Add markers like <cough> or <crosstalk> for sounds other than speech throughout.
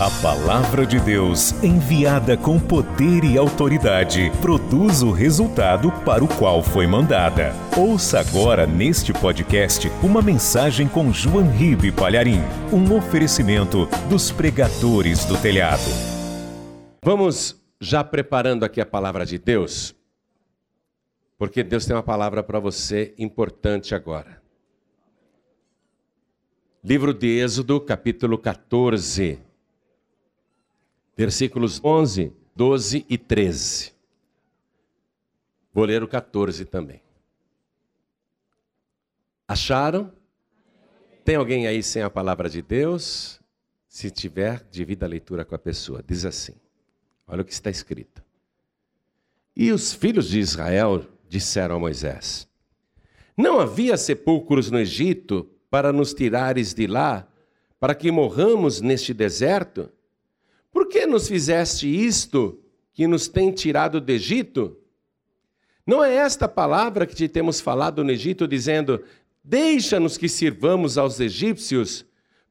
A palavra de Deus, enviada com poder e autoridade, produz o resultado para o qual foi mandada. Ouça agora neste podcast uma mensagem com João Ribe Palharim, um oferecimento dos pregadores do telhado. Vamos já preparando aqui a palavra de Deus, porque Deus tem uma palavra para você importante agora. Livro de Êxodo, capítulo 14 versículos 11, 12 e 13. Vou ler o 14 também. Acharam? Tem alguém aí sem a palavra de Deus? Se tiver, divida a leitura com a pessoa. Diz assim: Olha o que está escrito. E os filhos de Israel disseram a Moisés: Não havia sepulcros no Egito para nos tirares de lá, para que morramos neste deserto? Por que nos fizeste isto que nos tem tirado do Egito? Não é esta palavra que te temos falado no Egito, dizendo: Deixa-nos que sirvamos aos egípcios,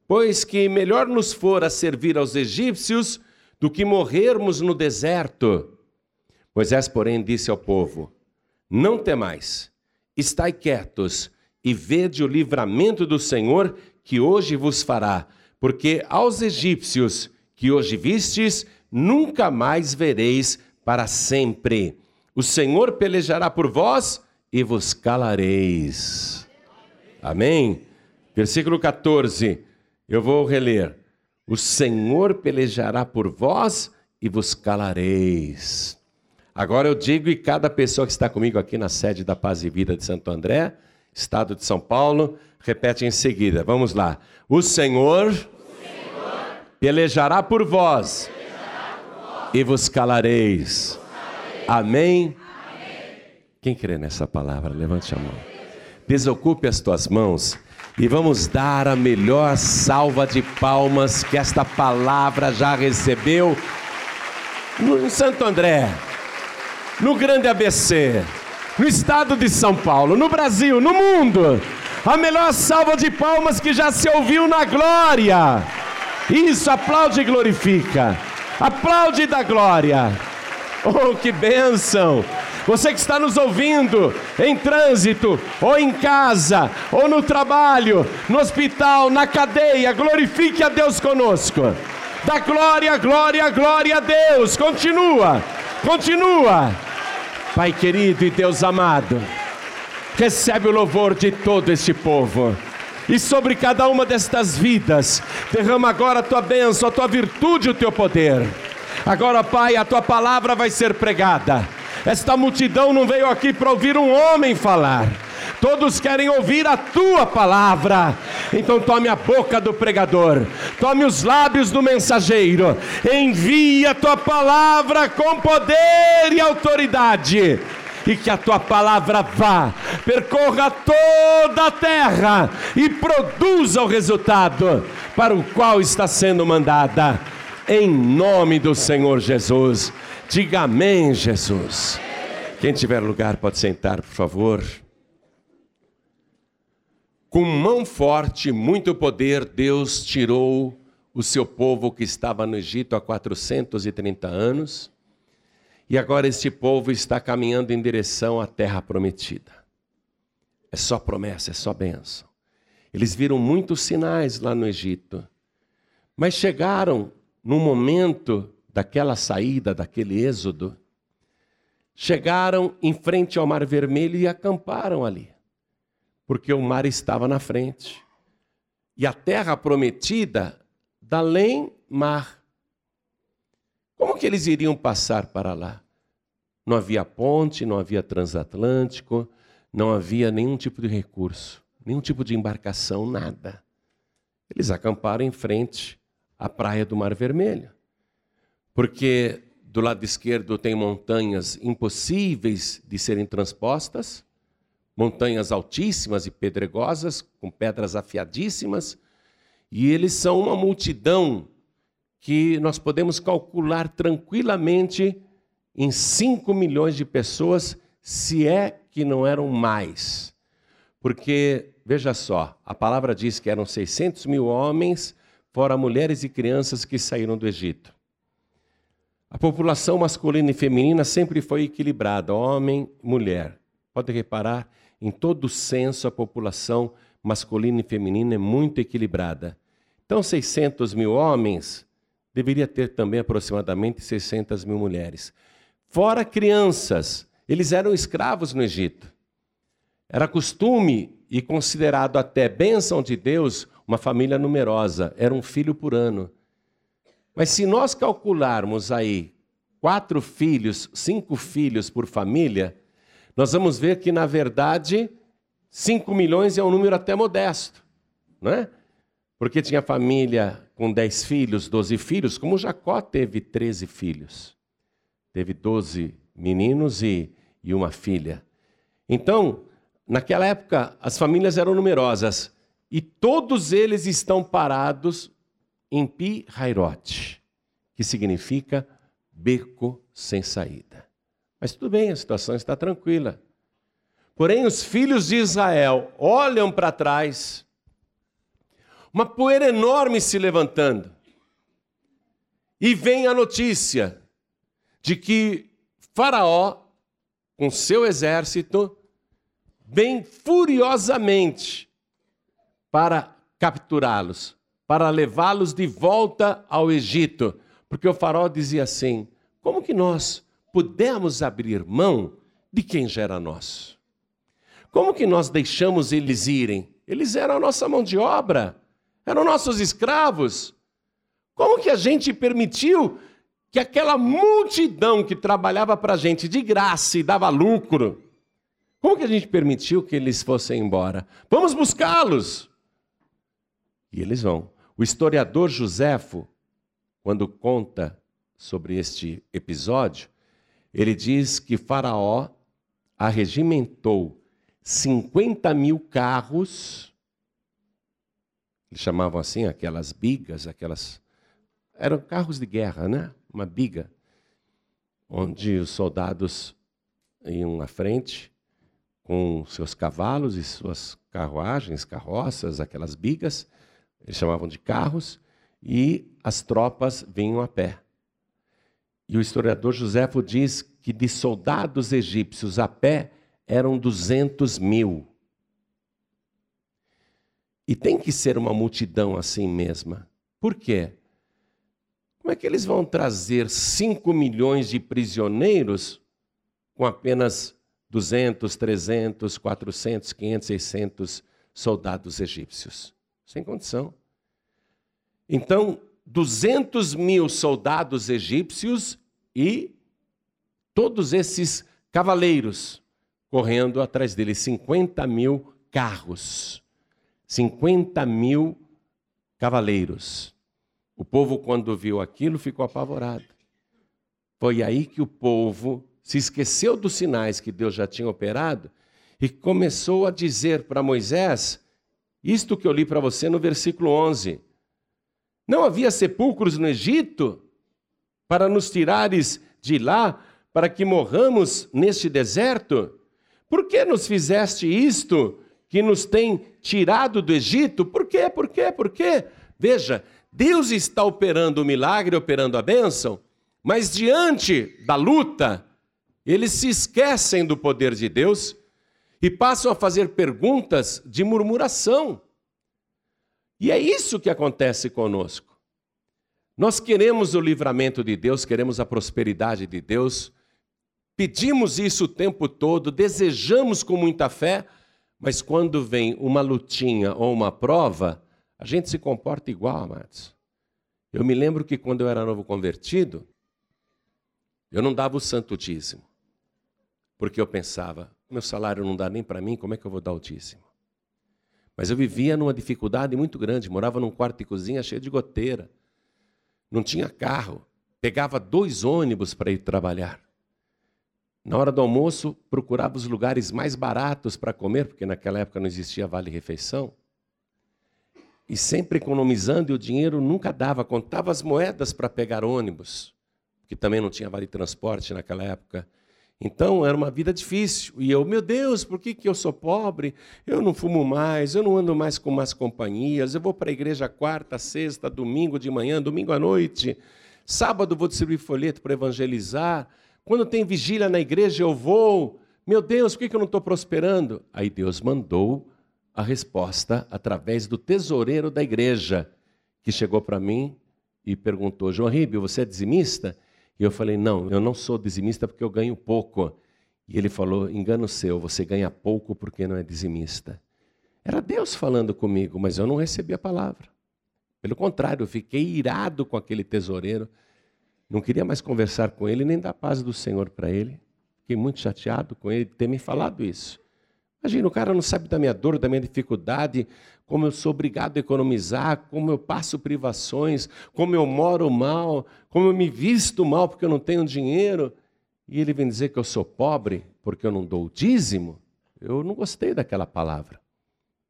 pois que melhor nos fora servir aos egípcios do que morrermos no deserto. Moisés, porém, disse ao povo: Não temais, estai quietos e vede o livramento do Senhor que hoje vos fará, porque aos egípcios que hoje vistes, nunca mais vereis para sempre. O Senhor pelejará por vós e vos calareis. Amém? Versículo 14, eu vou reler. O Senhor pelejará por vós e vos calareis. Agora eu digo, e cada pessoa que está comigo aqui na sede da Paz e Vida de Santo André, Estado de São Paulo, repete em seguida. Vamos lá. O Senhor pelejará por vós, e vos calareis. Amém? Quem crê nessa palavra, levante a mão. Desocupe as tuas mãos e vamos dar a melhor salva de palmas que esta palavra já recebeu no Santo André, no Grande ABC, no estado de São Paulo, no Brasil, no mundo. A melhor salva de palmas que já se ouviu na glória. Isso, aplaude e glorifica. Aplaude e dá glória. Oh, que bênção! Você que está nos ouvindo em trânsito, ou em casa, ou no trabalho, no hospital, na cadeia, glorifique a Deus conosco. Dá glória, glória, glória a Deus. Continua, continua. Pai querido e Deus amado, recebe o louvor de todo este povo e sobre cada uma destas vidas. Derrama agora a tua bênção, a tua virtude, o teu poder. Agora, Pai, a tua palavra vai ser pregada. Esta multidão não veio aqui para ouvir um homem falar. Todos querem ouvir a tua palavra. Então tome a boca do pregador, tome os lábios do mensageiro, envia a tua palavra com poder e autoridade e que a tua palavra vá, percorra toda a terra e produza o resultado para o qual está sendo mandada. Em nome do Senhor Jesus. Diga amém, Jesus. Quem tiver lugar pode sentar, por favor. Com mão forte, muito poder, Deus tirou o seu povo que estava no Egito há 430 anos e agora este povo está caminhando em direção à terra prometida. É só promessa, é só bênção. Eles viram muitos sinais lá no Egito, mas chegaram no momento daquela saída, daquele êxodo, chegaram em frente ao Mar Vermelho e acamparam ali, porque o mar estava na frente. E a terra prometida, da além mar. Como que eles iriam passar para lá? Não havia ponte, não havia transatlântico, não havia nenhum tipo de recurso, nenhum tipo de embarcação, nada. Eles acamparam em frente à praia do Mar Vermelho. Porque do lado esquerdo tem montanhas impossíveis de serem transpostas, montanhas altíssimas e pedregosas, com pedras afiadíssimas, e eles são uma multidão que nós podemos calcular tranquilamente em 5 milhões de pessoas, se é que não eram mais. Porque, veja só, a palavra diz que eram 600 mil homens fora mulheres e crianças que saíram do Egito. A população masculina e feminina sempre foi equilibrada, homem e mulher. Pode reparar, em todo o censo, a população masculina e feminina é muito equilibrada. Então, 600 mil homens deveria ter também aproximadamente 600 mil mulheres. Fora crianças, eles eram escravos no Egito. Era costume e considerado até bênção de Deus uma família numerosa, era um filho por ano. Mas se nós calcularmos aí quatro filhos, cinco filhos por família, nós vamos ver que, na verdade, cinco milhões é um número até modesto, não é? Porque tinha família com dez filhos, doze filhos, como Jacó teve treze filhos. Teve doze meninos e, e uma filha. Então, naquela época, as famílias eram numerosas e todos eles estão parados em Pi Hairote, que significa beco sem saída. Mas tudo bem, a situação está tranquila. Porém, os filhos de Israel olham para trás, uma poeira enorme se levantando, e vem a notícia de que Faraó, com seu exército, vem furiosamente para capturá-los, para levá-los de volta ao Egito. Porque o faraó dizia assim: como que nós pudemos abrir mão de quem já era nosso? Como que nós deixamos eles irem? Eles eram a nossa mão de obra, eram nossos escravos. Como que a gente permitiu que aquela multidão que trabalhava para a gente de graça e dava lucro, como que a gente permitiu que eles fossem embora? Vamos buscá-los! E eles vão. O historiador Joséfo, quando conta sobre este episódio, ele diz que Faraó arregimentou 50 mil carros, eles chamavam assim aquelas bigas, aquelas. Eram carros de guerra, né? Uma biga, onde os soldados iam à frente com seus cavalos e suas carruagens, carroças, aquelas bigas, eles chamavam de carros, e as tropas vinham a pé. E o historiador Joséfo diz que de soldados egípcios a pé eram 200 mil. E tem que ser uma multidão assim mesma. Por quê? Como é que eles vão trazer 5 milhões de prisioneiros com apenas 200, 300, 400, 500, 600 soldados egípcios. Sem condição. Então, 200 mil soldados egípcios e todos esses cavaleiros correndo atrás dele, 50 mil carros, 50 mil cavaleiros. O povo, quando viu aquilo, ficou apavorado. Foi aí que o povo se esqueceu dos sinais que Deus já tinha operado e começou a dizer para Moisés, isto que eu li para você no versículo 11: Não havia sepulcros no Egito para nos tirares de lá, para que morramos neste deserto? Por que nos fizeste isto que nos tem tirado do Egito? Por quê? Por quê? Por quê? Veja, Deus está operando o milagre, operando a bênção, mas diante da luta, eles se esquecem do poder de Deus e passam a fazer perguntas de murmuração. E é isso que acontece conosco. Nós queremos o livramento de Deus, queremos a prosperidade de Deus, pedimos isso o tempo todo, desejamos com muita fé, mas quando vem uma lutinha ou uma prova, a gente se comporta igual, amados. Eu me lembro que quando eu era novo convertido, eu não dava o santo dízimo. Porque eu pensava, meu salário não dá nem para mim, como é que eu vou dar o dízimo? Mas eu vivia numa dificuldade muito grande, morava num quarto de cozinha cheio de goteira, não tinha carro, pegava dois ônibus para ir trabalhar. Na hora do almoço, procurava os lugares mais baratos para comer, porque naquela época não existia vale-refeição. E sempre economizando, e o dinheiro nunca dava, contava as moedas para pegar ônibus, que também não tinha vale-transporte naquela época. Então era uma vida difícil. E eu, meu Deus, por que, que eu sou pobre? Eu não fumo mais, eu não ando mais com más companhias, eu vou para a igreja quarta, sexta, domingo de manhã, domingo à noite. Sábado vou distribuir folheto para evangelizar. Quando tem vigília na igreja, eu vou. Meu Deus, por que, que eu não estou prosperando? Aí Deus mandou a resposta através do tesoureiro da igreja, que chegou para mim e perguntou: João Ribio, você é dizimista? E eu falei: Não, eu não sou dizimista porque eu ganho pouco. E ele falou: Engano seu, você ganha pouco porque não é dizimista. Era Deus falando comigo, mas eu não recebi a palavra. Pelo contrário, eu fiquei irado com aquele tesoureiro. Não queria mais conversar com ele, nem dar paz do Senhor para ele. Fiquei muito chateado com ele ter me falado isso. Imagina, o cara não sabe da minha dor, da minha dificuldade, como eu sou obrigado a economizar, como eu passo privações, como eu moro mal, como eu me visto mal porque eu não tenho dinheiro. E ele vem dizer que eu sou pobre porque eu não dou o dízimo. Eu não gostei daquela palavra.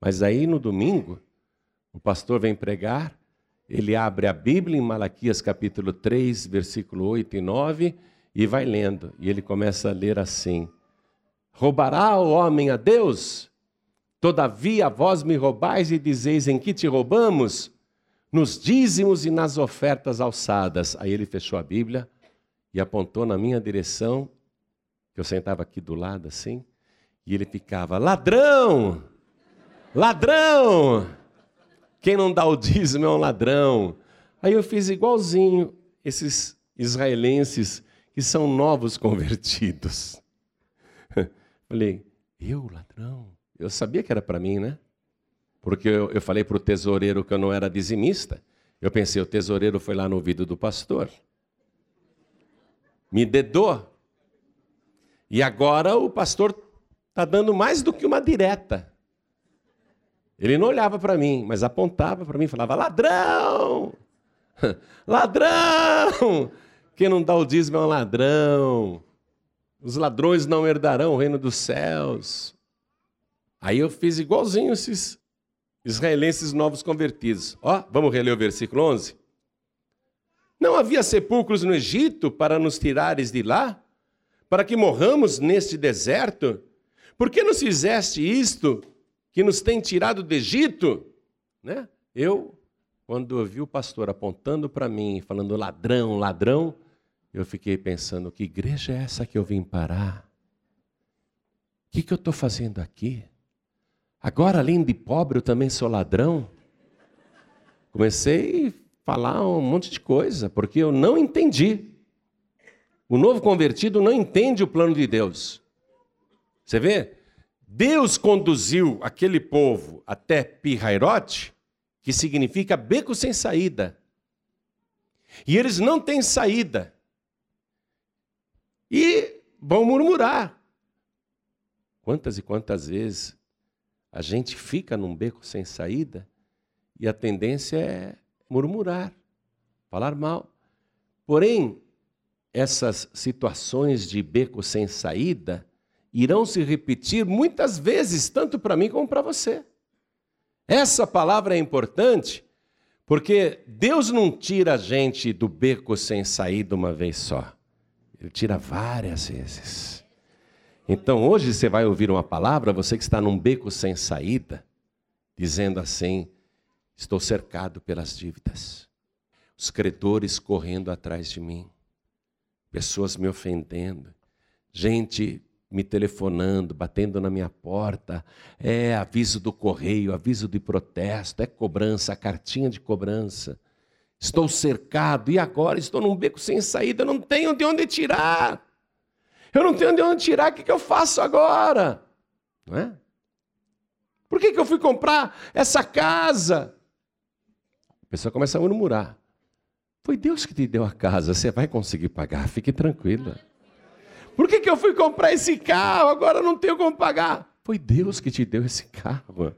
Mas aí no domingo, o pastor vem pregar, ele abre a Bíblia em Malaquias capítulo 3, versículo 8 e 9, e vai lendo. E ele começa a ler assim: Roubará o homem a Deus? Todavia vós me roubais e dizeis em que te roubamos? Nos dízimos e nas ofertas alçadas. Aí ele fechou a Bíblia e apontou na minha direção, que eu sentava aqui do lado assim, e ele ficava: ladrão! Ladrão! Quem não dá o dízimo é um ladrão. Aí eu fiz igualzinho esses israelenses que são novos <laughs> convertidos. Falei, eu, ladrão? Eu sabia que era para mim, né? Porque eu, eu falei para o tesoureiro que eu não era dizimista. Eu pensei, o tesoureiro foi lá no ouvido do pastor. Me dedou. E agora o pastor está dando mais do que uma direta. Ele não olhava para mim, mas apontava para mim e falava: ladrão! <laughs> Ladrão! Quem não dá o dízimo é um ladrão. Os ladrões não herdarão o reino dos céus. Aí eu fiz igualzinho esses israelenses novos convertidos. Ó, vamos reler o versículo 11. Não havia sepulcros no Egito para nos tirares de lá? Para que morramos neste deserto? Por que nos fizeste isto que nos tem tirado do Egito? Né? Eu, quando ouvi o pastor apontando para mim, falando ladrão, ladrão, eu fiquei pensando: que igreja é essa que eu vim parar? O que, que eu estou fazendo aqui? Agora, além de pobre, eu também sou ladrão? Comecei a falar um monte de coisa, porque eu não entendi. O novo convertido não entende o plano de Deus. Você vê? Deus conduziu aquele povo até Pirairote, que significa beco sem saída. E eles não têm saída e vão murmurar. Quantas e quantas vezes a gente fica num beco sem saída e a tendência é murmurar, falar mal. Porém, essas situações de beco sem saída irão se repetir muitas vezes, tanto para mim como para você. Essa palavra é importante porque Deus não tira a gente do beco sem saída uma vez só. Ele tira várias vezes. Então hoje você vai ouvir uma palavra, você que está num beco sem saída, dizendo assim: estou cercado pelas dívidas, os credores correndo atrás de mim, pessoas me ofendendo, gente me telefonando, batendo na minha porta, é aviso do correio, aviso de protesto, é cobrança, cartinha de cobrança. Estou cercado e agora estou num beco sem saída, eu não tenho de onde tirar. Eu não tenho de onde tirar, o que, que eu faço agora? Não é? Por que, que eu fui comprar essa casa? A pessoa começa a murmurar. Foi Deus que te deu a casa, você vai conseguir pagar, fique tranquila. Por que, que eu fui comprar esse carro? Agora não tenho como pagar. Foi Deus que te deu esse carro.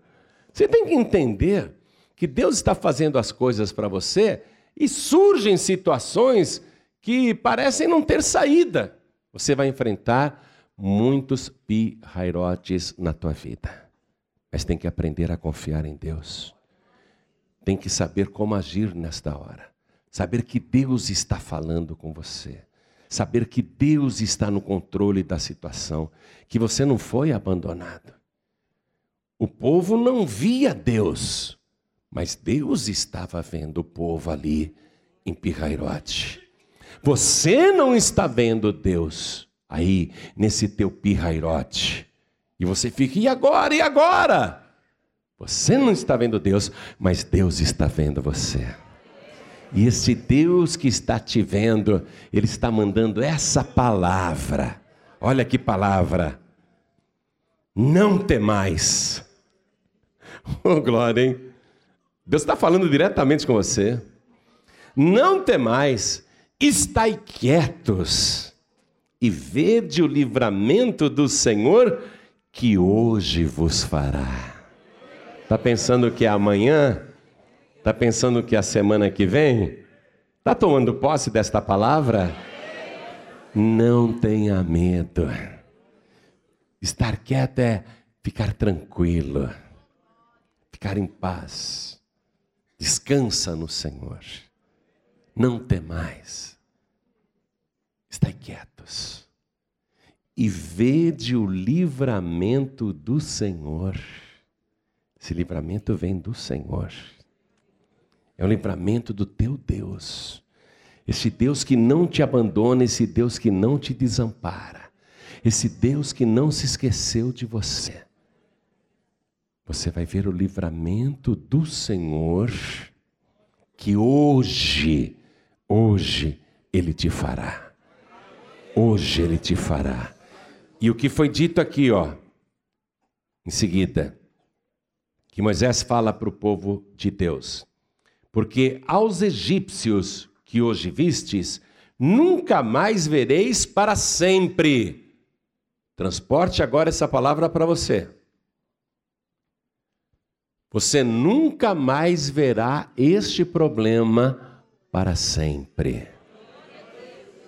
Você tem que entender que Deus está fazendo as coisas para você e surgem situações que parecem não ter saída. Você vai enfrentar muitos pirairotes na tua vida. Mas tem que aprender a confiar em Deus. Tem que saber como agir nesta hora. Saber que Deus está falando com você. saber que Deus está no controle da situação, que você não foi abandonado. O povo não via Deus, mas Deus estava vendo o povo ali em Pirrairote. Você não está vendo Deus aí nesse teu pirrairote. E você fica, e agora? E agora? Você não está vendo Deus, mas Deus está vendo você. E esse Deus que está te vendo, Ele está mandando essa palavra. Olha que palavra. Não temais. Oh, glória, hein? Deus está falando diretamente com você. Não temais, estai quietos e vede o livramento do Senhor que hoje vos fará. Está pensando que é amanhã? Está pensando que é a semana que vem? Está tomando posse desta palavra? Não tenha medo. Estar quieto é ficar tranquilo, ficar em paz. Descansa no Senhor. Não temais. Estai quietos e vede o livramento do Senhor. Esse livramento vem do Senhor. É o livramento do teu Deus. Esse Deus que não te abandona, esse Deus que não te desampara. Esse Deus que não se esqueceu de você. Você vai ver o livramento do Senhor que hoje, hoje Ele te fará. Hoje Ele te fará. E o que foi dito aqui, ó, em seguida, que Moisés fala para o povo de Deus: Porque aos egípcios que hoje vistes, nunca mais vereis para sempre. Transporte agora essa palavra para você. Você nunca mais verá este problema para sempre.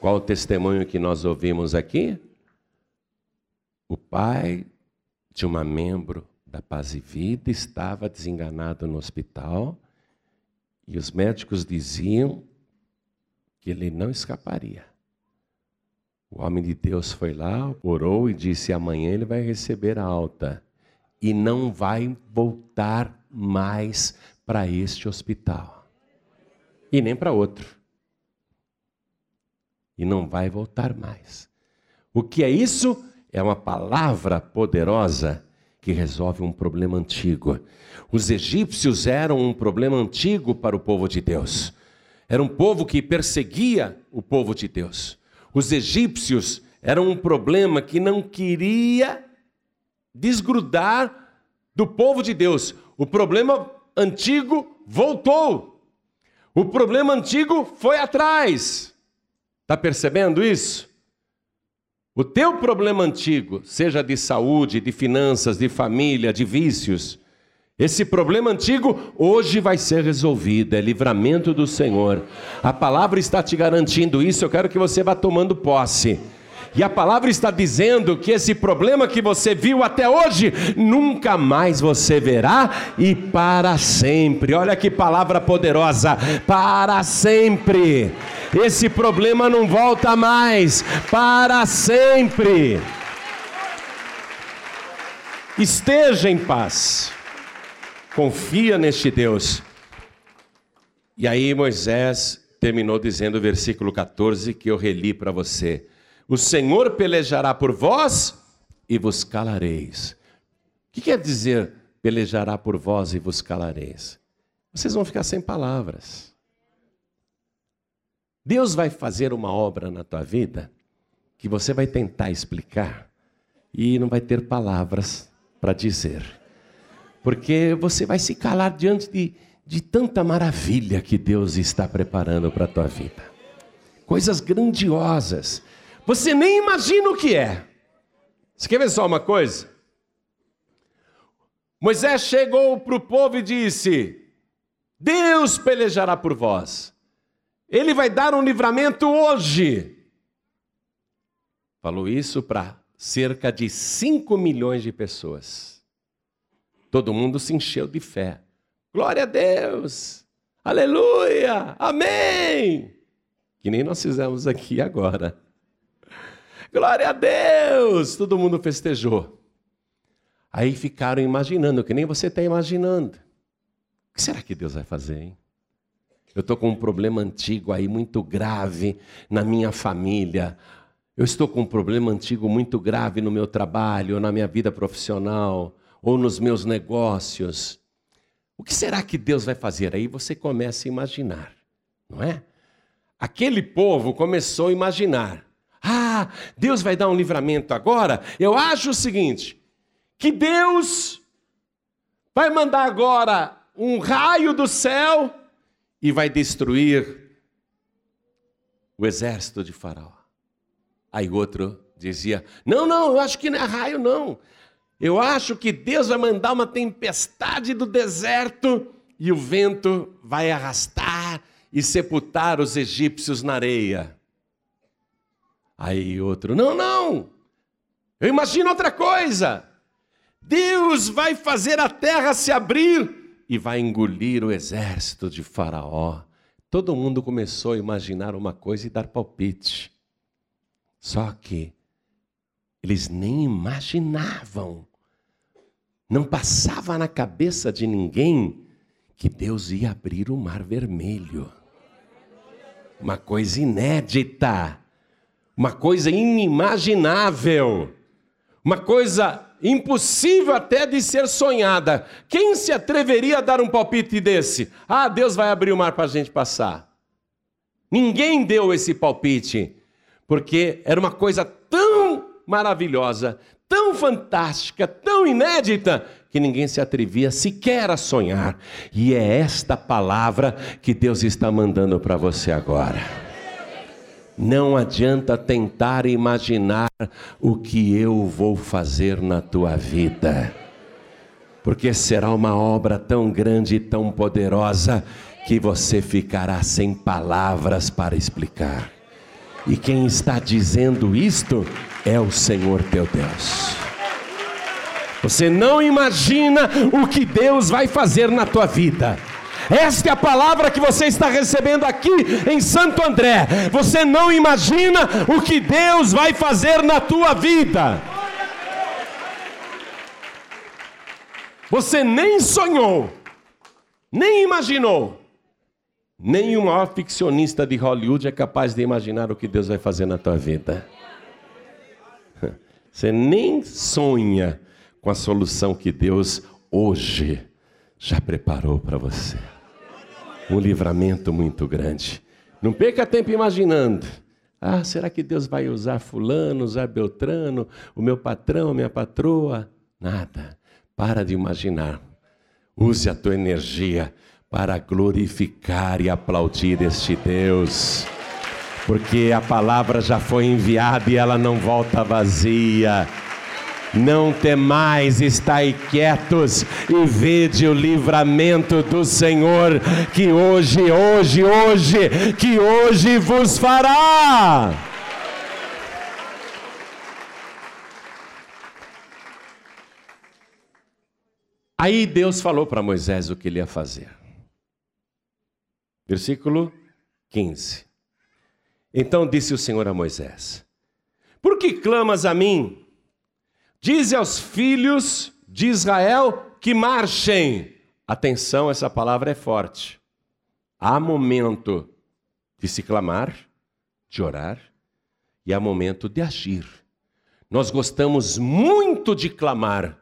Qual o testemunho que nós ouvimos aqui? O pai de uma membro da Paz e Vida estava desenganado no hospital e os médicos diziam que ele não escaparia. O homem de Deus foi lá, orou e disse: amanhã ele vai receber a alta e não vai voltar mais para este hospital. E nem para outro. E não vai voltar mais. O que é isso? É uma palavra poderosa que resolve um problema antigo. Os egípcios eram um problema antigo para o povo de Deus. Era um povo que perseguia o povo de Deus. Os egípcios eram um problema que não queria desgrudar do povo de Deus. O problema antigo voltou. O problema antigo foi atrás. Está percebendo isso? O teu problema antigo, seja de saúde, de finanças, de família, de vícios, esse problema antigo hoje vai ser resolvido, é livramento do Senhor. A palavra está te garantindo isso, eu quero que você vá tomando posse. E a palavra está dizendo que esse problema que você viu até hoje, nunca mais você verá e para sempre. Olha que palavra poderosa: para sempre. Esse problema não volta mais, para sempre. Esteja em paz, confia neste Deus. E aí Moisés terminou dizendo o versículo 14 que eu reli para você. O Senhor pelejará por vós e vos calareis. O que quer dizer pelejará por vós e vos calareis? Vocês vão ficar sem palavras. Deus vai fazer uma obra na tua vida que você vai tentar explicar e não vai ter palavras para dizer. Porque você vai se calar diante de, de tanta maravilha que Deus está preparando para a tua vida. Coisas grandiosas você nem imagina o que é. Você quer ver só uma coisa? Moisés chegou para o povo e disse: Deus pelejará por vós. Ele vai dar um livramento hoje. Falou isso para cerca de 5 milhões de pessoas. Todo mundo se encheu de fé. Glória a Deus! Aleluia! Amém! Que nem nós fizemos aqui agora. Glória a Deus! Todo mundo festejou. Aí ficaram imaginando, que nem você está imaginando. O que será que Deus vai fazer, hein? Eu estou com um problema antigo aí muito grave na minha família. Eu estou com um problema antigo muito grave no meu trabalho, na minha vida profissional, ou nos meus negócios. O que será que Deus vai fazer? Aí você começa a imaginar, não é? Aquele povo começou a imaginar: ah, Deus vai dar um livramento agora? Eu acho o seguinte: que Deus vai mandar agora um raio do céu e vai destruir o exército de Faraó. Aí outro dizia: Não, não, eu acho que não é raio, não. Eu acho que Deus vai mandar uma tempestade do deserto e o vento vai arrastar e sepultar os egípcios na areia. Aí outro: Não, não. Eu imagino outra coisa. Deus vai fazer a terra se abrir e vai engolir o exército de Faraó. Todo mundo começou a imaginar uma coisa e dar palpite. Só que eles nem imaginavam, não passava na cabeça de ninguém que Deus ia abrir o mar vermelho. Uma coisa inédita, uma coisa inimaginável, uma coisa impossível até de ser sonhada. Quem se atreveria a dar um palpite desse? Ah, Deus vai abrir o mar para a gente passar. Ninguém deu esse palpite, porque era uma coisa tão maravilhosa, tão fantástica, tão inédita, que ninguém se atrevia sequer a sonhar. E é esta palavra que Deus está mandando para você agora. Não adianta tentar imaginar o que eu vou fazer na tua vida, porque será uma obra tão grande e tão poderosa que você ficará sem palavras para explicar. E quem está dizendo isto é o Senhor teu Deus. Você não imagina o que Deus vai fazer na tua vida. Esta é a palavra que você está recebendo aqui em Santo André. Você não imagina o que Deus vai fazer na tua vida. Você nem sonhou, nem imaginou. O maior ficcionista de Hollywood é capaz de imaginar o que Deus vai fazer na tua vida. <laughs> Você nem sonha com a solução que Deus hoje já preparou para você um livramento muito grande. Não perca tempo imaginando. Ah, será que Deus vai usar Fulano, usar Beltrano, o meu patrão, a minha patroa? Nada. Para de imaginar. Use a tua energia para glorificar e aplaudir este Deus. Porque a palavra já foi enviada e ela não volta vazia. Não temais, estai quietos e vede o livramento do Senhor, que hoje, hoje, hoje, que hoje vos fará. Aí Deus falou para Moisés o que ele ia fazer. Versículo 15. Então disse o Senhor a Moisés: Por que clamas a mim? Dize aos filhos de Israel que marchem. Atenção, essa palavra é forte. Há momento de se clamar, de orar, e há momento de agir. Nós gostamos muito de clamar,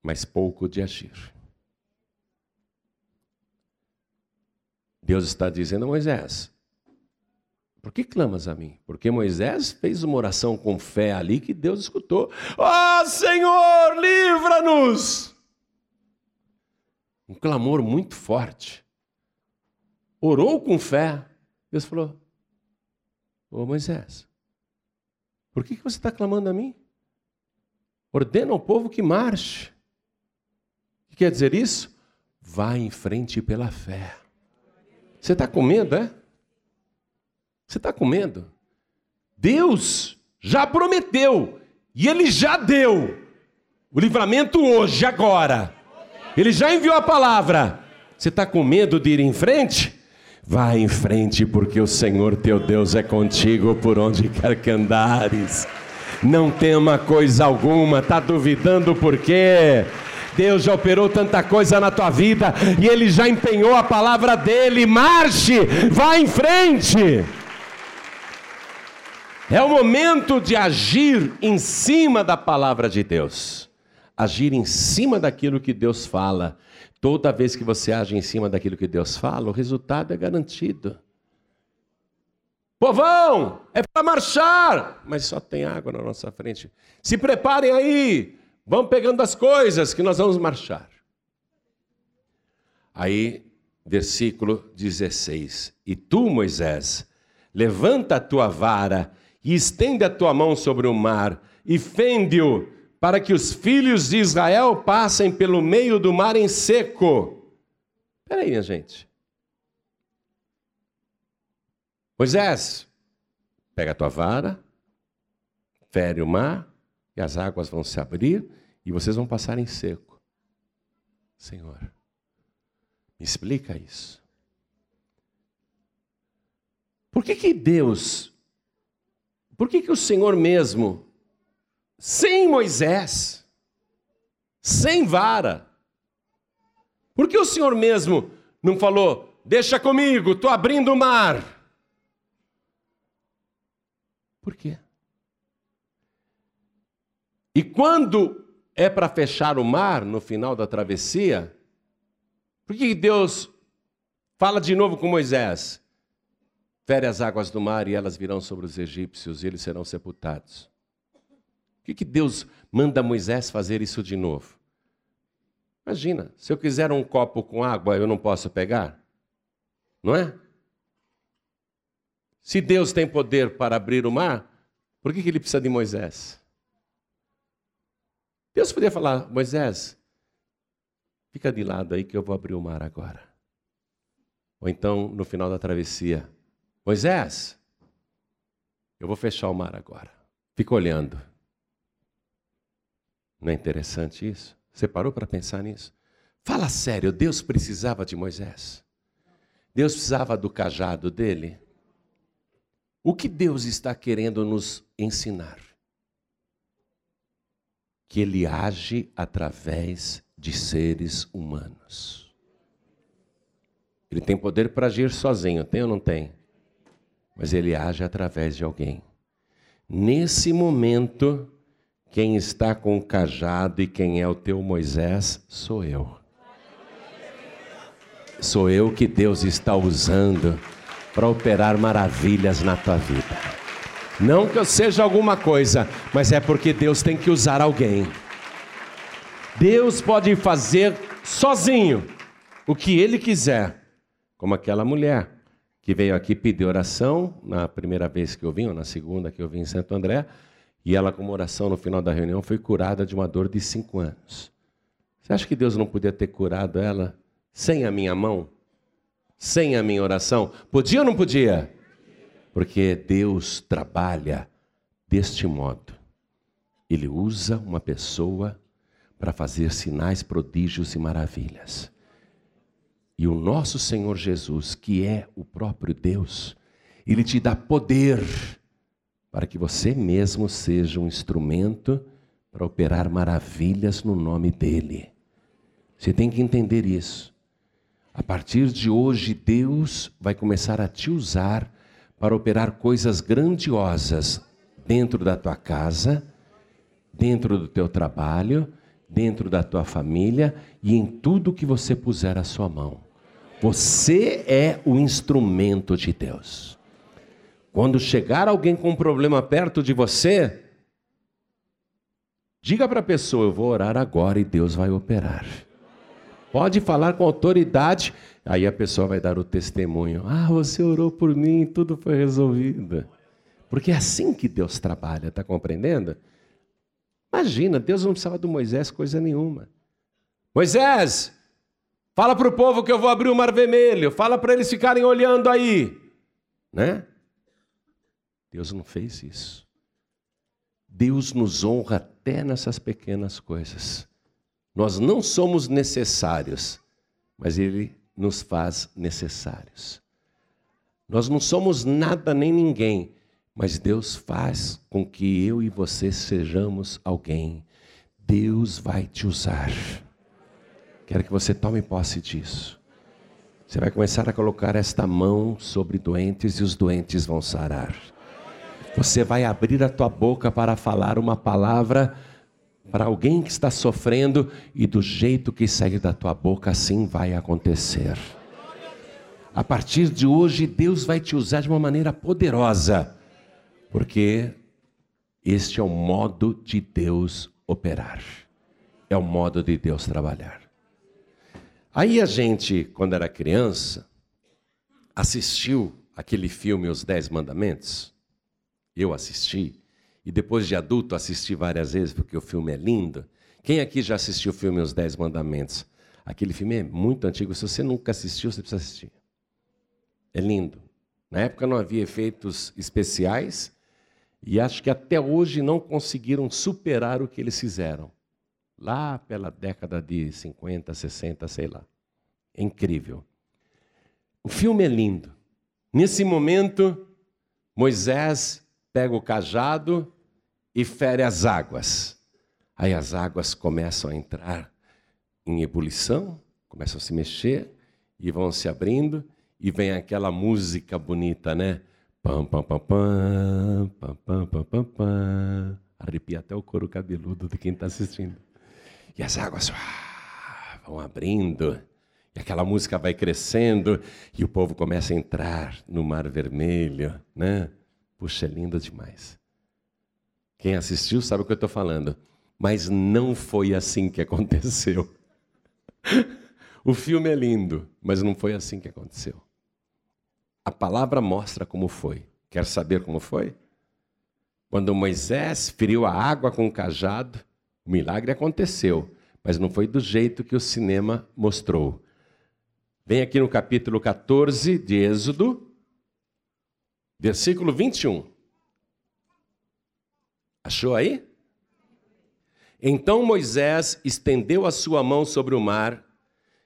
mas pouco de agir. Deus está dizendo a Moisés: por que clamas a mim? Porque Moisés fez uma oração com fé ali que Deus escutou. Ah, oh, Senhor, livra-nos! Um clamor muito forte. Orou com fé. Deus falou: Ô oh, Moisés, por que, que você está clamando a mim? Ordena ao povo que marche. O que quer dizer isso? Vá em frente pela fé. Você está com medo, é? Você está com medo? Deus já prometeu e Ele já deu o livramento hoje, agora. Ele já enviou a palavra. Você está com medo de ir em frente? Vá em frente, porque o Senhor teu Deus é contigo por onde quer que andares. Não tema coisa alguma, está duvidando por quê? Deus já operou tanta coisa na tua vida e Ele já empenhou a palavra dele. Marche, vá em frente. É o momento de agir em cima da palavra de Deus, agir em cima daquilo que Deus fala. Toda vez que você age em cima daquilo que Deus fala, o resultado é garantido. Povão, é para marchar, mas só tem água na nossa frente. Se preparem aí, vão pegando as coisas que nós vamos marchar. Aí, versículo 16: E tu, Moisés, levanta a tua vara e estende a tua mão sobre o mar e fende-o, para que os filhos de Israel passem pelo meio do mar em seco. Espera aí, minha gente. Moisés, pega a tua vara, fere o mar, e as águas vão se abrir, e vocês vão passar em seco. Senhor, me explica isso. Por que, que Deus por que, que o Senhor mesmo, sem Moisés, sem vara, por que o Senhor mesmo não falou, deixa comigo, estou abrindo o mar? Por quê? E quando é para fechar o mar no final da travessia, por que Deus fala de novo com Moisés? Fere as águas do mar e elas virão sobre os egípcios e eles serão sepultados. Por que, que Deus manda Moisés fazer isso de novo? Imagina, se eu quiser um copo com água, eu não posso pegar? Não é? Se Deus tem poder para abrir o mar, por que, que ele precisa de Moisés? Deus poderia falar, Moisés, fica de lado aí que eu vou abrir o mar agora. Ou então, no final da travessia, Moisés, eu vou fechar o mar agora. Fica olhando. Não é interessante isso? Você parou para pensar nisso? Fala sério, Deus precisava de Moisés. Deus precisava do cajado dele. O que Deus está querendo nos ensinar? Que ele age através de seres humanos. Ele tem poder para agir sozinho, tem ou não tem? Mas ele age através de alguém. Nesse momento, quem está com o cajado e quem é o teu Moisés sou eu. Sou eu que Deus está usando para operar maravilhas na tua vida. Não que eu seja alguma coisa, mas é porque Deus tem que usar alguém. Deus pode fazer sozinho o que ele quiser, como aquela mulher que veio aqui pedir oração na primeira vez que eu vim, ou na segunda que eu vim em Santo André, e ela, com uma oração no final da reunião, foi curada de uma dor de cinco anos. Você acha que Deus não podia ter curado ela sem a minha mão? Sem a minha oração? Podia ou não podia? Porque Deus trabalha deste modo. Ele usa uma pessoa para fazer sinais, prodígios e maravilhas. E o nosso Senhor Jesus, que é o próprio Deus, ele te dá poder para que você mesmo seja um instrumento para operar maravilhas no nome dele. Você tem que entender isso. A partir de hoje, Deus vai começar a te usar para operar coisas grandiosas dentro da tua casa, dentro do teu trabalho, dentro da tua família e em tudo que você puser a sua mão. Você é o instrumento de Deus. Quando chegar alguém com um problema perto de você, diga para a pessoa: Eu vou orar agora e Deus vai operar. Pode falar com autoridade, aí a pessoa vai dar o testemunho: Ah, você orou por mim, tudo foi resolvido. Porque é assim que Deus trabalha, está compreendendo? Imagina, Deus não precisava do Moisés coisa nenhuma. Moisés, Fala para o povo que eu vou abrir o mar vermelho. Fala para eles ficarem olhando aí. Né? Deus não fez isso. Deus nos honra até nessas pequenas coisas. Nós não somos necessários, mas Ele nos faz necessários. Nós não somos nada nem ninguém, mas Deus faz com que eu e você sejamos alguém. Deus vai te usar. Quero que você tome posse disso. Você vai começar a colocar esta mão sobre doentes e os doentes vão sarar. Você vai abrir a tua boca para falar uma palavra para alguém que está sofrendo e do jeito que sai da tua boca assim vai acontecer. A partir de hoje, Deus vai te usar de uma maneira poderosa, porque este é o modo de Deus operar, é o modo de Deus trabalhar. Aí a gente, quando era criança, assistiu aquele filme Os Dez Mandamentos. Eu assisti. E depois de adulto assisti várias vezes, porque o filme é lindo. Quem aqui já assistiu o filme Os Dez Mandamentos? Aquele filme é muito antigo. Se você nunca assistiu, você precisa assistir. É lindo. Na época não havia efeitos especiais e acho que até hoje não conseguiram superar o que eles fizeram lá pela década de 50, 60, sei lá. É incrível. O filme é lindo. Nesse momento, Moisés pega o cajado e fere as águas. Aí as águas começam a entrar em ebulição, começam a se mexer e vão se abrindo e vem aquela música bonita, né? Pam pam pam pam, pam pam pam pam. Arrepia até o couro cabeludo de quem está assistindo. E as águas vão abrindo, e aquela música vai crescendo, e o povo começa a entrar no Mar Vermelho, né? Puxa, é lindo demais. Quem assistiu sabe o que eu estou falando. Mas não foi assim que <laughs> aconteceu. o filme é lindo, mas não foi assim que aconteceu. A palavra mostra como foi. Quer saber como foi? Quando Moisés feriu a água com o cajado, o milagre aconteceu, mas não foi do jeito que o cinema mostrou. Vem aqui no capítulo 14 de Êxodo, versículo 21. Achou aí? Então Moisés estendeu a sua mão sobre o mar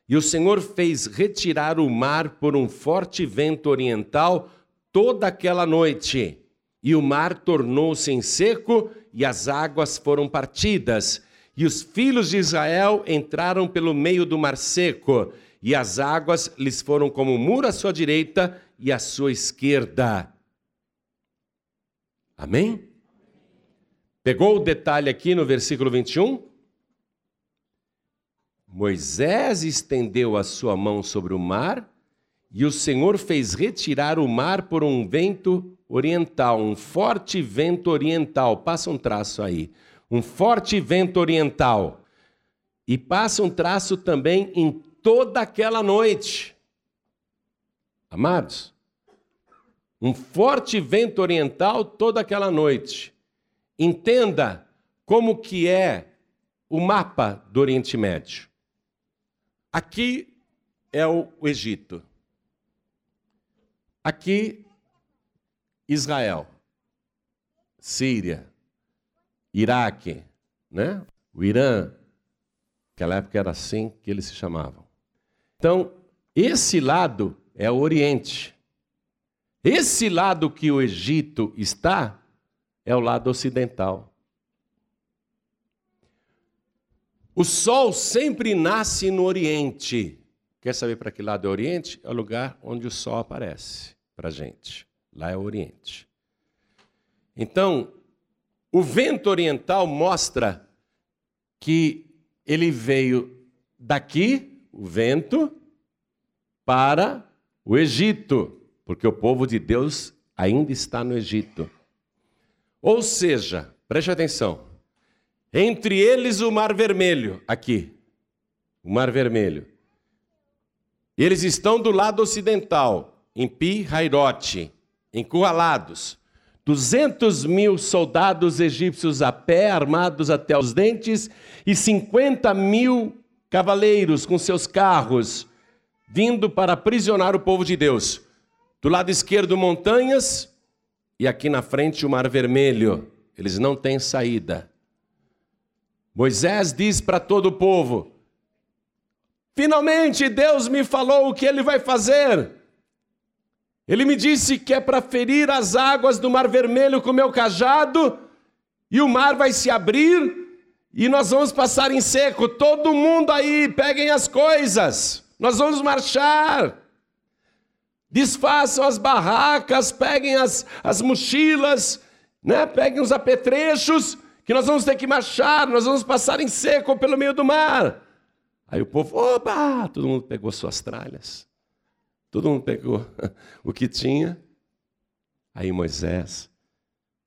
e o Senhor fez retirar o mar por um forte vento oriental toda aquela noite. E o mar tornou-se em seco e as águas foram partidas. E os filhos de Israel entraram pelo meio do mar seco, e as águas lhes foram como muro à sua direita e à sua esquerda. Amém? Pegou o detalhe aqui no versículo 21? Moisés estendeu a sua mão sobre o mar e o Senhor fez retirar o mar por um vento oriental, um forte vento oriental. Passa um traço aí. Um forte vento oriental. E passa um traço também em toda aquela noite. Amados, um forte vento oriental toda aquela noite. Entenda como que é o mapa do Oriente Médio. Aqui é o Egito. Aqui, Israel, Síria, Iraque, né? o Irã. Naquela época era assim que eles se chamavam. Então, esse lado é o Oriente. Esse lado que o Egito está é o lado ocidental. O sol sempre nasce no Oriente. Quer saber para que lado é o Oriente? É o lugar onde o sol aparece para a gente. Lá é o Oriente. Então, o vento oriental mostra que ele veio daqui, o vento, para o Egito, porque o povo de Deus ainda está no Egito. Ou seja, preste atenção, entre eles o Mar Vermelho, aqui. O Mar Vermelho. Eles estão do lado ocidental, em Pi Hairote, encurralados. 200 mil soldados egípcios a pé, armados até os dentes, e 50 mil cavaleiros com seus carros, vindo para aprisionar o povo de Deus. Do lado esquerdo, montanhas, e aqui na frente, o Mar Vermelho. Eles não têm saída. Moisés diz para todo o povo: Finalmente Deus me falou o que ele vai fazer. Ele me disse que é para ferir as águas do Mar Vermelho com meu cajado, e o mar vai se abrir, e nós vamos passar em seco. Todo mundo aí, peguem as coisas, nós vamos marchar. Desfaçam as barracas, peguem as, as mochilas, né? peguem os apetrechos, que nós vamos ter que marchar, nós vamos passar em seco pelo meio do mar. Aí o povo, opa! Todo mundo pegou suas tralhas. Todo mundo pegou <laughs> o que tinha. Aí Moisés,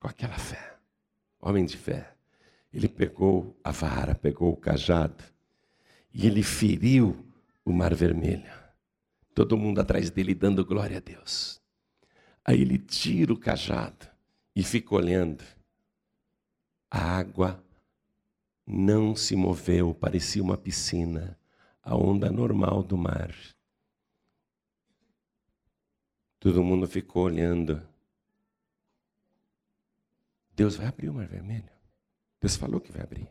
com aquela fé, homem de fé, ele pegou a vara, pegou o cajado e ele feriu o mar vermelho. Todo mundo atrás dele dando glória a Deus. Aí ele tira o cajado e fica olhando. A água não se moveu, parecia uma piscina, a onda normal do mar. Todo mundo ficou olhando. Deus vai abrir o mar vermelho. Deus falou que vai abrir.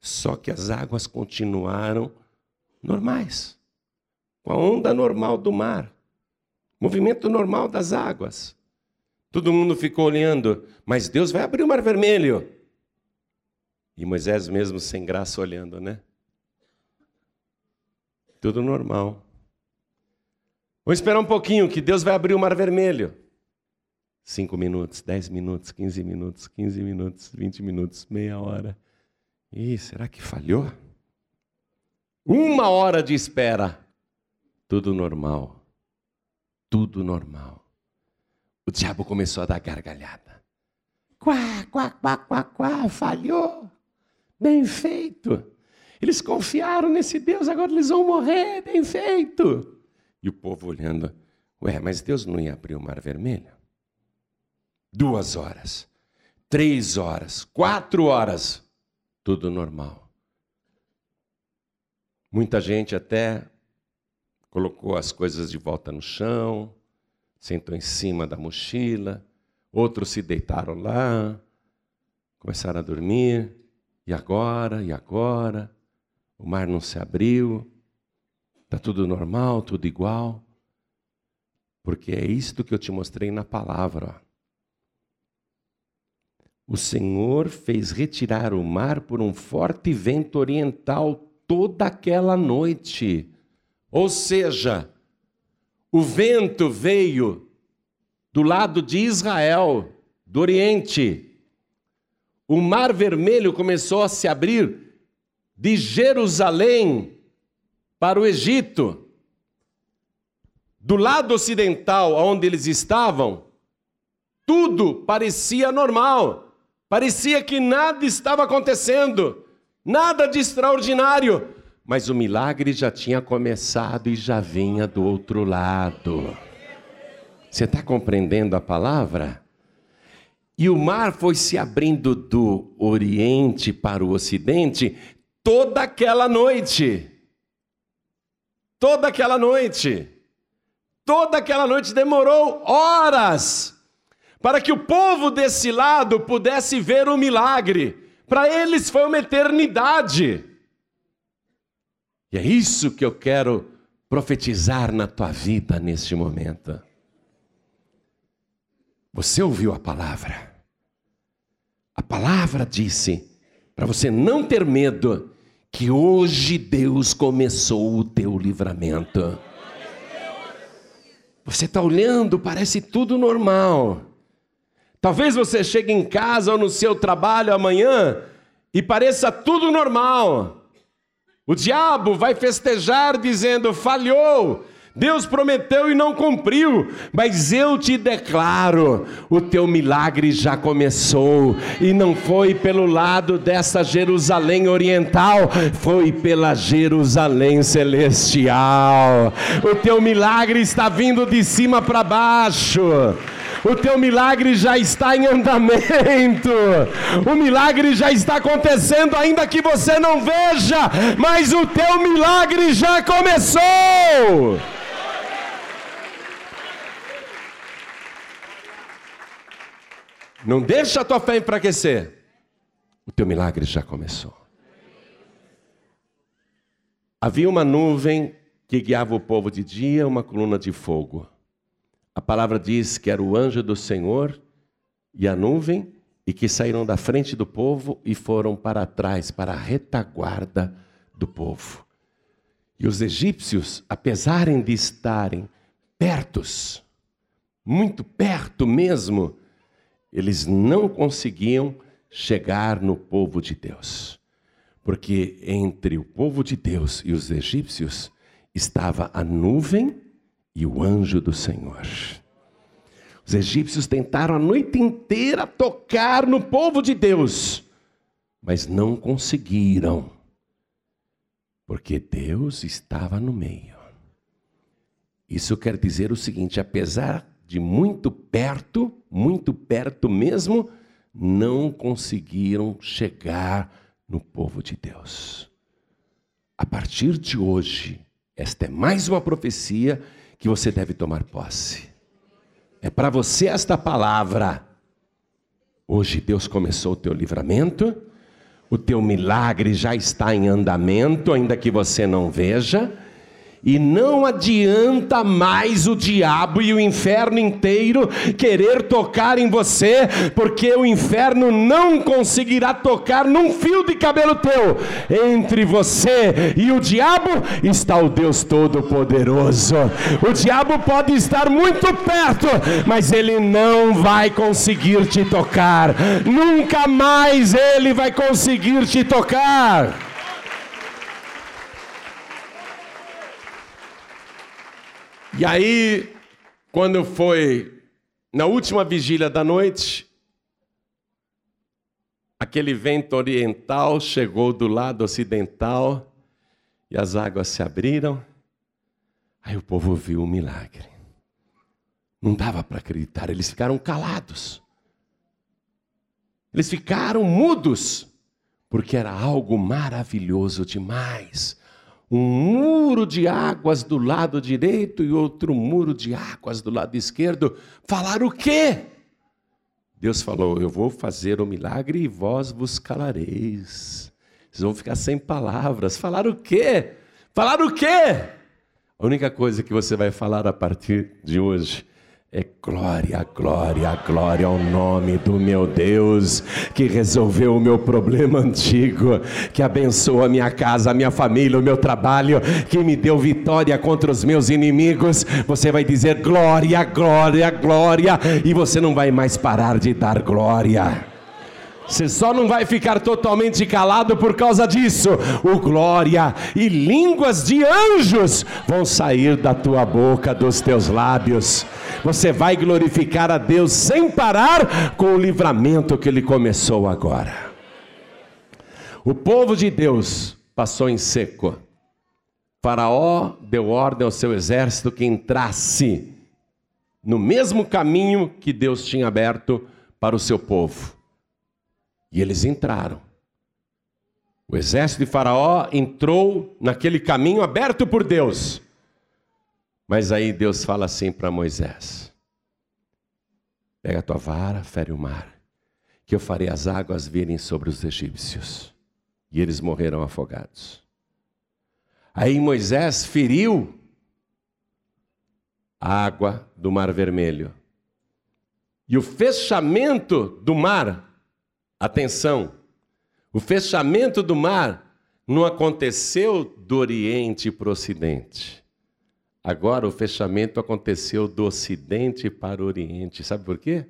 Só que as águas continuaram normais, com a onda normal do mar, movimento normal das águas. Todo mundo ficou olhando, mas Deus vai abrir o mar vermelho. E Moisés mesmo sem graça olhando, né? Tudo normal. Vamos esperar um pouquinho, que Deus vai abrir o mar vermelho. Cinco minutos, dez minutos, quinze minutos, quinze minutos, vinte minutos, meia hora. Ih, será que falhou? Uma hora de espera. Tudo normal. Tudo normal. O diabo começou a dar gargalhada. Quá, quá, quá, quá, quá, falhou. Bem feito. Eles confiaram nesse Deus, agora eles vão morrer. Bem feito. E o povo olhando, ué, mas Deus não ia abrir o mar vermelho? Duas horas, três horas, quatro horas, tudo normal. Muita gente até colocou as coisas de volta no chão, sentou em cima da mochila, outros se deitaram lá, começaram a dormir, e agora, e agora, o mar não se abriu, Está tudo normal, tudo igual? Porque é isto que eu te mostrei na palavra. O Senhor fez retirar o mar por um forte vento oriental toda aquela noite. Ou seja, o vento veio do lado de Israel, do Oriente. O Mar Vermelho começou a se abrir de Jerusalém para o Egito. Do lado ocidental, onde eles estavam, tudo parecia normal, parecia que nada estava acontecendo, nada de extraordinário, mas o milagre já tinha começado e já vinha do outro lado. Você está compreendendo a palavra? E o mar foi se abrindo do oriente para o ocidente toda aquela noite. Toda aquela noite. Toda aquela noite demorou horas para que o povo desse lado pudesse ver o milagre. Para eles foi uma eternidade. E é isso que eu quero profetizar na tua vida neste momento. Você ouviu a palavra? A palavra disse para você não ter medo que hoje Deus começou o teu livramento. Você está olhando, parece tudo normal. Talvez você chegue em casa ou no seu trabalho amanhã e pareça tudo normal. O diabo vai festejar dizendo: falhou, Deus prometeu e não cumpriu, mas eu te declaro: o teu milagre já começou, e não foi pelo lado dessa Jerusalém oriental, foi pela Jerusalém celestial. O teu milagre está vindo de cima para baixo. O teu milagre já está em andamento. O milagre já está acontecendo, ainda que você não veja, mas o teu milagre já começou. Não deixa a tua fé enfraquecer. O teu milagre já começou. Havia uma nuvem que guiava o povo de dia, uma coluna de fogo. palavra diz que era o anjo do Senhor e a nuvem, e que saíram da frente do povo e foram para trás, para a retaguarda do povo. E os egípcios, apesar de estarem pertos, muito perto mesmo, eles não conseguiam chegar no povo de Deus. Porque entre o povo de Deus e os egípcios estava a nuvem e o anjo do Senhor. Os egípcios tentaram a noite inteira tocar no povo de Deus, mas não conseguiram, porque Deus estava no meio. Isso quer dizer o seguinte: apesar de muito perto, muito perto mesmo, não conseguiram chegar no povo de Deus. A partir de hoje, esta é mais uma profecia que você deve tomar posse. É para você esta palavra. Hoje Deus começou o teu livramento, o teu milagre já está em andamento, ainda que você não veja. E não adianta mais o diabo e o inferno inteiro querer tocar em você, porque o inferno não conseguirá tocar num fio de cabelo teu. Entre você e o diabo está o Deus Todo-Poderoso. O diabo pode estar muito perto, mas ele não vai conseguir te tocar. Nunca mais ele vai conseguir te tocar. E aí, quando foi na última vigília da noite, aquele vento oriental chegou do lado ocidental e as águas se abriram. Aí o povo viu o milagre. Não dava para acreditar, eles ficaram calados. Eles ficaram mudos, porque era algo maravilhoso demais um muro de águas do lado direito e outro muro de águas do lado esquerdo. Falar o quê? Deus falou: Eu vou fazer o milagre e vós vos calareis. Vocês vão ficar sem palavras. Falar o quê? Falar o quê? A única coisa que você vai falar a partir de hoje é glória, glória, glória ao nome do meu Deus, que resolveu o meu problema antigo, que abençoa a minha casa, a minha família, o meu trabalho, que me deu vitória contra os meus inimigos. Você vai dizer glória, glória, glória, e você não vai mais parar de dar glória. Você só não vai ficar totalmente calado por causa disso. O glória e línguas de anjos vão sair da tua boca, dos teus lábios. Você vai glorificar a Deus sem parar com o livramento que ele começou agora. O povo de Deus passou em seco. Faraó deu ordem ao seu exército que entrasse no mesmo caminho que Deus tinha aberto para o seu povo. E eles entraram. O exército de Faraó entrou naquele caminho aberto por Deus. Mas aí Deus fala assim para Moisés: Pega a tua vara, fere o mar, que eu farei as águas virem sobre os egípcios. E eles morreram afogados. Aí Moisés feriu a água do Mar Vermelho. E o fechamento do mar Atenção, o fechamento do mar não aconteceu do Oriente para o Ocidente. Agora o fechamento aconteceu do Ocidente para o Oriente. Sabe por quê?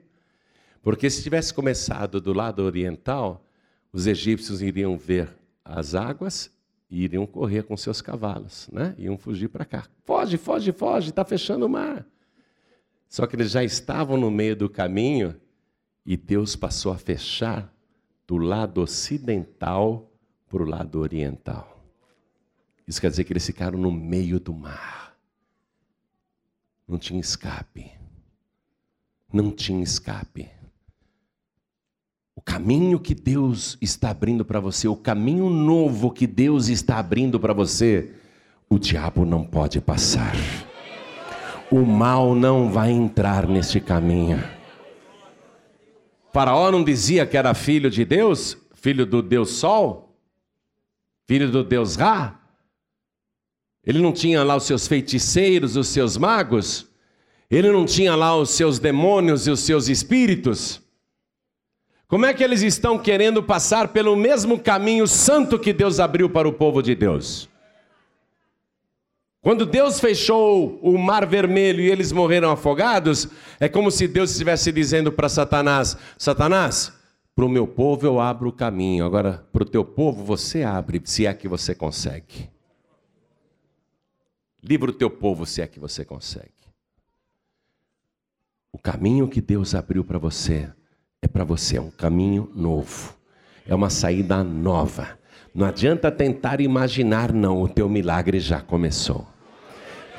Porque se tivesse começado do lado oriental, os egípcios iriam ver as águas e iriam correr com seus cavalos, né? Iam fugir para cá. Foge, foge, foge, está fechando o mar. Só que eles já estavam no meio do caminho e Deus passou a fechar do lado ocidental para o lado oriental. Isso quer dizer que eles ficaram no meio do mar. Não tinha escape. Não tinha escape. O caminho que Deus está abrindo para você, o caminho novo que Deus está abrindo para você, o diabo não pode passar. O mal não vai entrar neste caminho. Faraó não dizia que era filho de Deus, filho do Deus Sol, filho do Deus Ra? Ele não tinha lá os seus feiticeiros, os seus magos? Ele não tinha lá os seus demônios e os seus espíritos? Como é que eles estão querendo passar pelo mesmo caminho santo que Deus abriu para o povo de Deus? Quando Deus fechou o mar vermelho e eles morreram afogados, é como se Deus estivesse dizendo para Satanás: Satanás, para o meu povo eu abro o caminho, agora para o teu povo você abre, se é que você consegue. Livra o teu povo, se é que você consegue. O caminho que Deus abriu para você é para você, é um caminho novo, é uma saída nova. Não adianta tentar imaginar, não, o teu milagre já começou.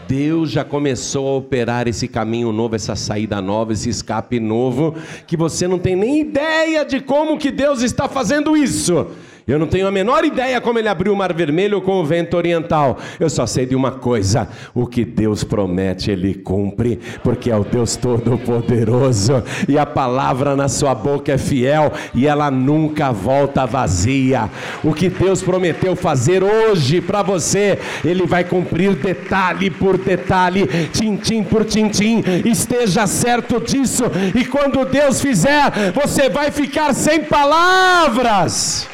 Deus já começou a operar esse caminho novo, essa saída nova, esse escape novo, que você não tem nem ideia de como que Deus está fazendo isso. Eu não tenho a menor ideia como ele abriu o Mar Vermelho com o vento oriental. Eu só sei de uma coisa: o que Deus promete, ele cumpre, porque é o Deus Todo-Poderoso e a palavra na sua boca é fiel e ela nunca volta vazia. O que Deus prometeu fazer hoje para você, ele vai cumprir detalhe por detalhe, tintim por tintim. Esteja certo disso, e quando Deus fizer, você vai ficar sem palavras.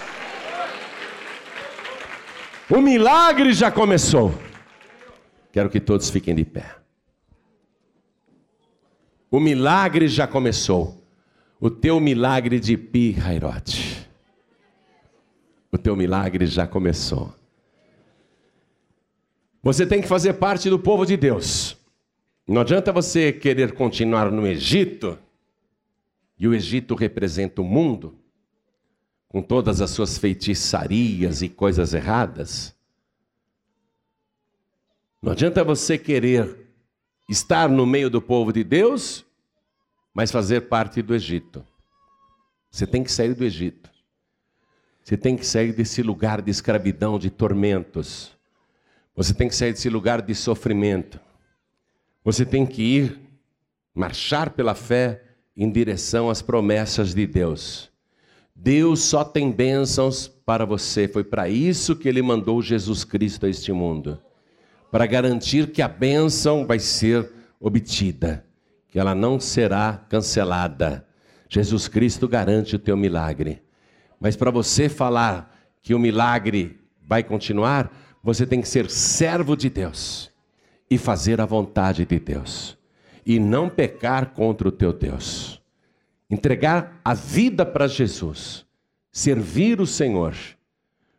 O milagre já começou. Quero que todos fiquem de pé. O milagre já começou. O teu milagre de Pi Hairote. O teu milagre já começou. Você tem que fazer parte do povo de Deus. Não adianta você querer continuar no Egito, e o Egito representa o mundo, com todas as suas feitiçarias e coisas erradas. Não adianta você querer estar no meio do povo de Deus, mas fazer parte do Egito. Você tem que sair do Egito. Você tem que sair desse lugar de escravidão, de tormentos. Você tem que sair desse lugar de sofrimento. Você tem que ir, marchar pela fé em direção às promessas de Deus. Deus só tem bênçãos para você. Foi para isso que ele mandou Jesus Cristo a este mundo para garantir que a bênção vai ser obtida, que ela não será cancelada. Jesus Cristo garante o teu milagre. Mas para você falar que o milagre vai continuar, você tem que ser servo de Deus e fazer a vontade de Deus e não pecar contra o teu Deus entregar a vida para Jesus, servir o Senhor,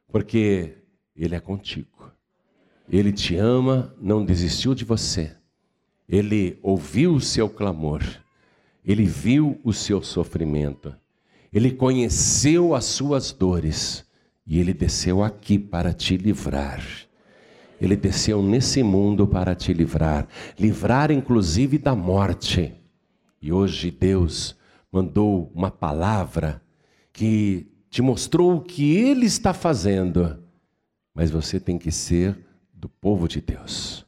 porque Ele é contigo. Ele te ama, não desistiu de você. Ele ouviu o seu clamor, ele viu o seu sofrimento, ele conheceu as suas dores e ele desceu aqui para te livrar. Ele desceu nesse mundo para te livrar, livrar inclusive da morte. E hoje Deus mandou uma palavra que te mostrou o que ele está fazendo, mas você tem que ser do povo de Deus.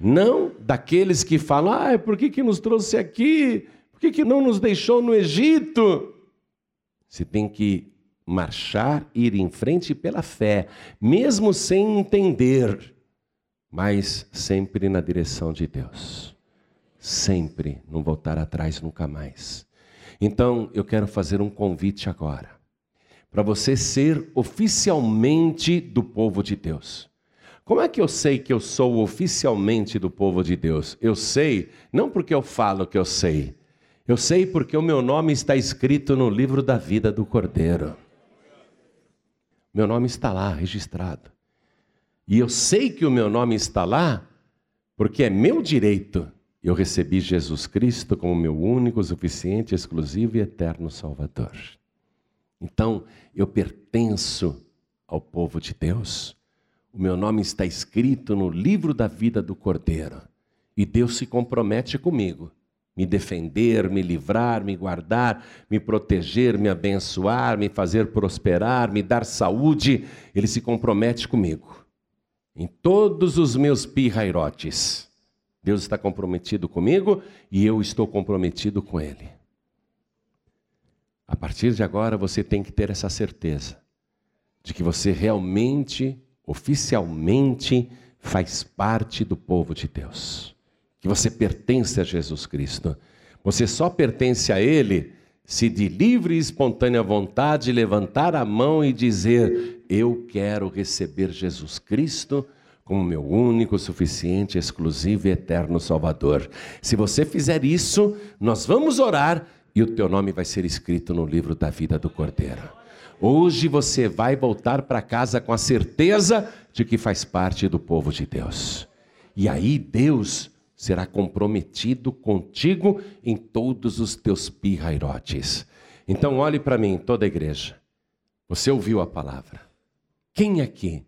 Não daqueles que falam, ah, por que, que nos trouxe aqui? Por que, que não nos deixou no Egito? Você tem que marchar, ir em frente pela fé, mesmo sem entender, mas sempre na direção de Deus. Sempre, não voltar atrás nunca mais. Então, eu quero fazer um convite agora, para você ser oficialmente do povo de Deus. Como é que eu sei que eu sou oficialmente do povo de Deus? Eu sei, não porque eu falo que eu sei, eu sei porque o meu nome está escrito no livro da vida do Cordeiro. Meu nome está lá, registrado. E eu sei que o meu nome está lá porque é meu direito eu recebi Jesus Cristo como meu único, suficiente, exclusivo e eterno Salvador. Então, eu pertenço ao povo de Deus. O meu nome está escrito no livro da vida do Cordeiro. E Deus se compromete comigo. Me defender, me livrar, me guardar, me proteger, me abençoar, me fazer prosperar, me dar saúde. Ele se compromete comigo. Em todos os meus pirrairotes Deus está comprometido comigo e eu estou comprometido com Ele. A partir de agora você tem que ter essa certeza de que você realmente, oficialmente, faz parte do povo de Deus. que você pertence a Jesus Cristo. Você só pertence a Ele se de livre e espontânea vontade levantar a mão e dizer: Eu quero receber Jesus Cristo como meu único, suficiente, exclusivo e eterno Salvador. Se você fizer isso, nós vamos orar e o teu nome vai ser escrito no livro da vida do Cordeiro. Hoje você vai voltar para casa com a certeza de que faz parte do povo de Deus. E aí Deus será comprometido contigo em todos os teus pirrairotes. Então olhe para mim, toda a igreja. Você ouviu a palavra. Quem aqui,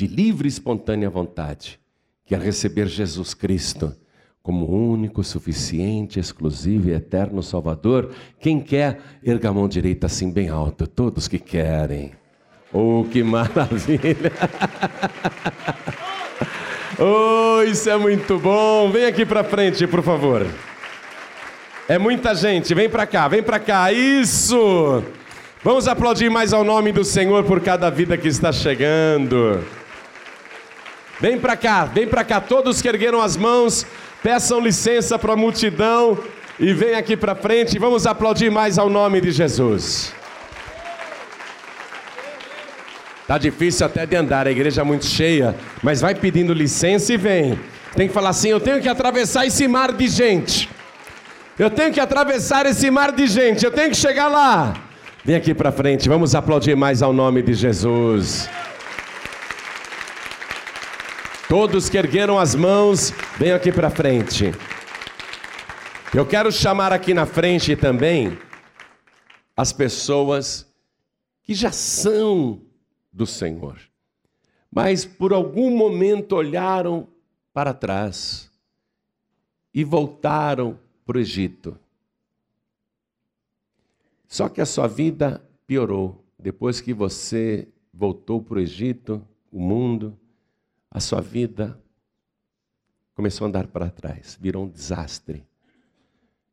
de livre e espontânea vontade, quer receber Jesus Cristo como único, suficiente, exclusivo e eterno Salvador? Quem quer, erga a mão direita assim bem alto. Todos que querem. Oh, que maravilha! <laughs> Oh, isso é muito bom. Vem aqui para frente, por favor. É muita gente. Vem para cá, vem para cá. Isso. Vamos aplaudir mais ao nome do Senhor por cada vida que está chegando. Vem para cá, vem para cá. Todos que ergueram as mãos, peçam licença para a multidão e vem aqui para frente. Vamos aplaudir mais ao nome de Jesus. Tá difícil até de andar, a igreja é muito cheia, mas vai pedindo licença e vem. Tem que falar assim: eu tenho que atravessar esse mar de gente. Eu tenho que atravessar esse mar de gente, eu tenho que chegar lá. Vem aqui para frente, vamos aplaudir mais ao nome de Jesus. Todos que ergueram as mãos, venham aqui para frente. Eu quero chamar aqui na frente também as pessoas que já são do Senhor. Mas por algum momento olharam para trás e voltaram para o Egito. Só que a sua vida piorou. Depois que você voltou para o Egito, o mundo, a sua vida começou a andar para trás, virou um desastre.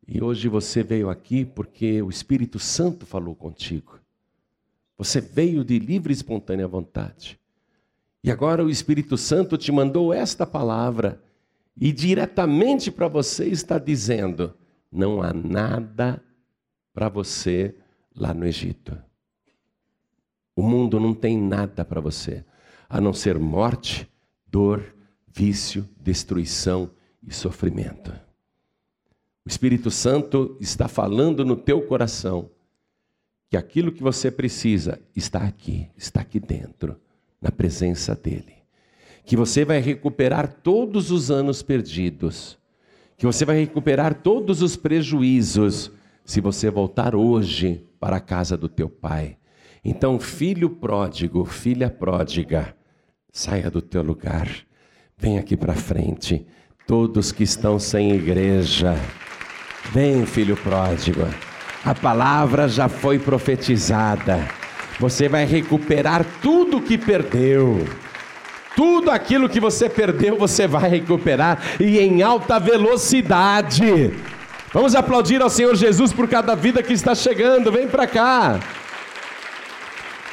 E hoje você veio aqui porque o Espírito Santo falou contigo. Você veio de livre e espontânea vontade. E agora o Espírito Santo te mandou esta palavra e diretamente para você está dizendo: não há nada para você lá no Egito. O mundo não tem nada para você, a não ser morte, dor, vício, destruição e sofrimento. O Espírito Santo está falando no teu coração que aquilo que você precisa está aqui, está aqui dentro, na presença dEle. Que você vai recuperar todos os anos perdidos, que você vai recuperar todos os prejuízos se você voltar hoje para a casa do teu pai. Então, filho pródigo, filha pródiga, saia do teu lugar, vem aqui para frente. Todos que estão sem igreja, vem, filho pródigo. A palavra já foi profetizada. Você vai recuperar tudo que perdeu. Tudo aquilo que você perdeu, você vai recuperar e em alta velocidade. Vamos aplaudir ao Senhor Jesus por cada vida que está chegando. Vem para cá.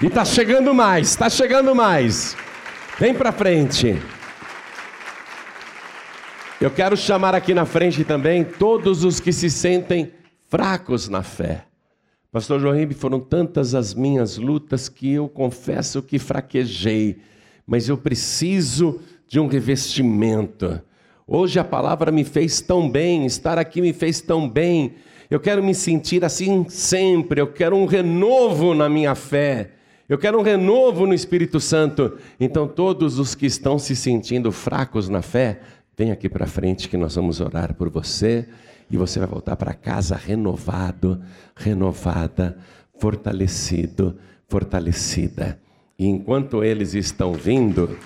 E está chegando mais, está chegando mais. Vem para frente. Eu quero chamar aqui na frente também todos os que se sentem fracos na fé. Pastor Joaquim, foram tantas as minhas lutas que eu confesso que fraquejei, mas eu preciso de um revestimento. Hoje a palavra me fez tão bem, estar aqui me fez tão bem. Eu quero me sentir assim sempre, eu quero um renovo na minha fé. Eu quero um renovo no Espírito Santo. Então, todos os que estão se sentindo fracos na fé, vem aqui para frente que nós vamos orar por você e você vai voltar para casa renovado, renovada, fortalecido, fortalecida. E enquanto eles estão vindo,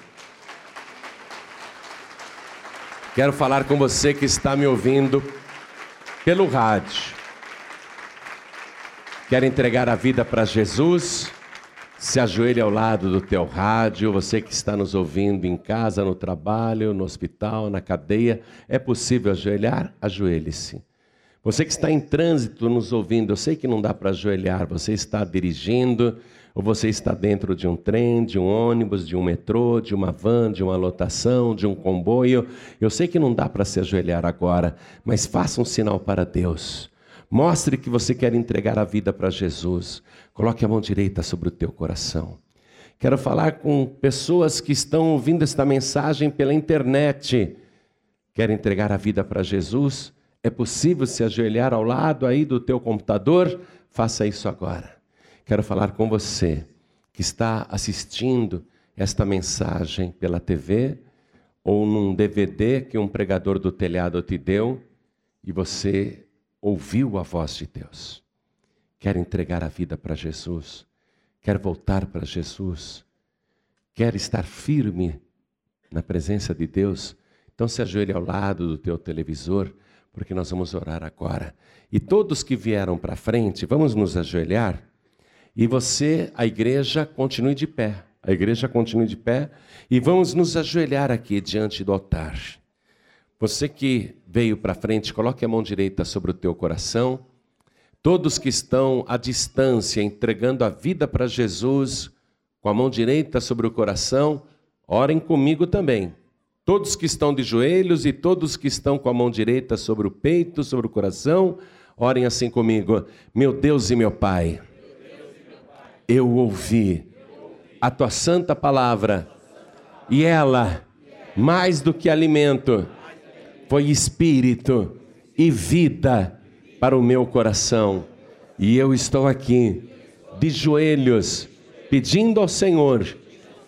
quero falar com você que está me ouvindo pelo rádio. Quer entregar a vida para Jesus? Se ajoelhe ao lado do teu rádio, você que está nos ouvindo em casa, no trabalho, no hospital, na cadeia, é possível ajoelhar? Ajoelhe-se. Você que está em trânsito nos ouvindo, eu sei que não dá para ajoelhar, você está dirigindo, ou você está dentro de um trem, de um ônibus, de um metrô, de uma van, de uma lotação, de um comboio. Eu sei que não dá para se ajoelhar agora, mas faça um sinal para Deus. Mostre que você quer entregar a vida para Jesus. Coloque a mão direita sobre o teu coração. Quero falar com pessoas que estão ouvindo esta mensagem pela internet. Quer entregar a vida para Jesus? É possível se ajoelhar ao lado aí do teu computador? Faça isso agora. Quero falar com você que está assistindo esta mensagem pela TV ou num DVD que um pregador do telhado te deu e você ouviu a voz de Deus. Quer entregar a vida para Jesus quer voltar para Jesus, quer estar firme na presença de Deus, então se ajoelhe ao lado do teu televisor, porque nós vamos orar agora. E todos que vieram para frente, vamos nos ajoelhar. E você, a igreja, continue de pé. A igreja continue de pé e vamos nos ajoelhar aqui diante do altar. Você que veio para frente, coloque a mão direita sobre o teu coração. Todos que estão à distância, entregando a vida para Jesus, com a mão direita sobre o coração, orem comigo também. Todos que estão de joelhos e todos que estão com a mão direita sobre o peito, sobre o coração, orem assim comigo. Meu Deus e meu Pai, eu ouvi a tua santa palavra e ela, mais do que alimento, foi espírito e vida para o meu coração. E eu estou aqui, de joelhos, pedindo ao Senhor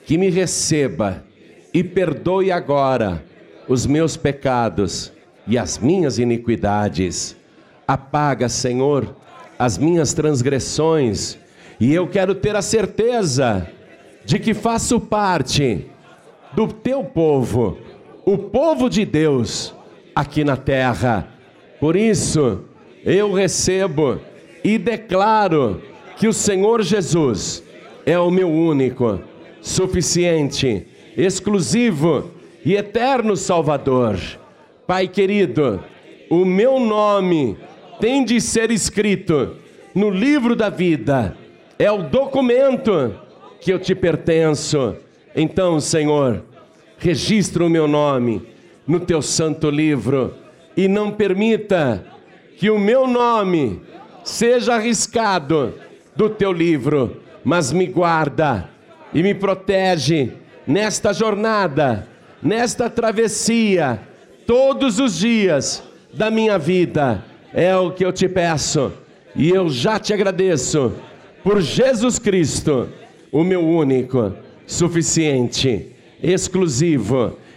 que me receba e perdoe agora os meus pecados e as minhas iniquidades. Apaga, Senhor, as minhas transgressões, e eu quero ter a certeza de que faço parte do teu povo, o povo de Deus aqui na terra. Por isso, eu recebo e declaro que o Senhor Jesus é o meu único, suficiente, exclusivo e eterno Salvador. Pai querido, o meu nome tem de ser escrito no livro da vida, é o documento que eu te pertenço. Então, Senhor, registra o meu nome no teu santo livro e não permita que o meu nome seja arriscado do teu livro, mas me guarda e me protege nesta jornada, nesta travessia, todos os dias da minha vida. É o que eu te peço e eu já te agradeço por Jesus Cristo, o meu único, suficiente, exclusivo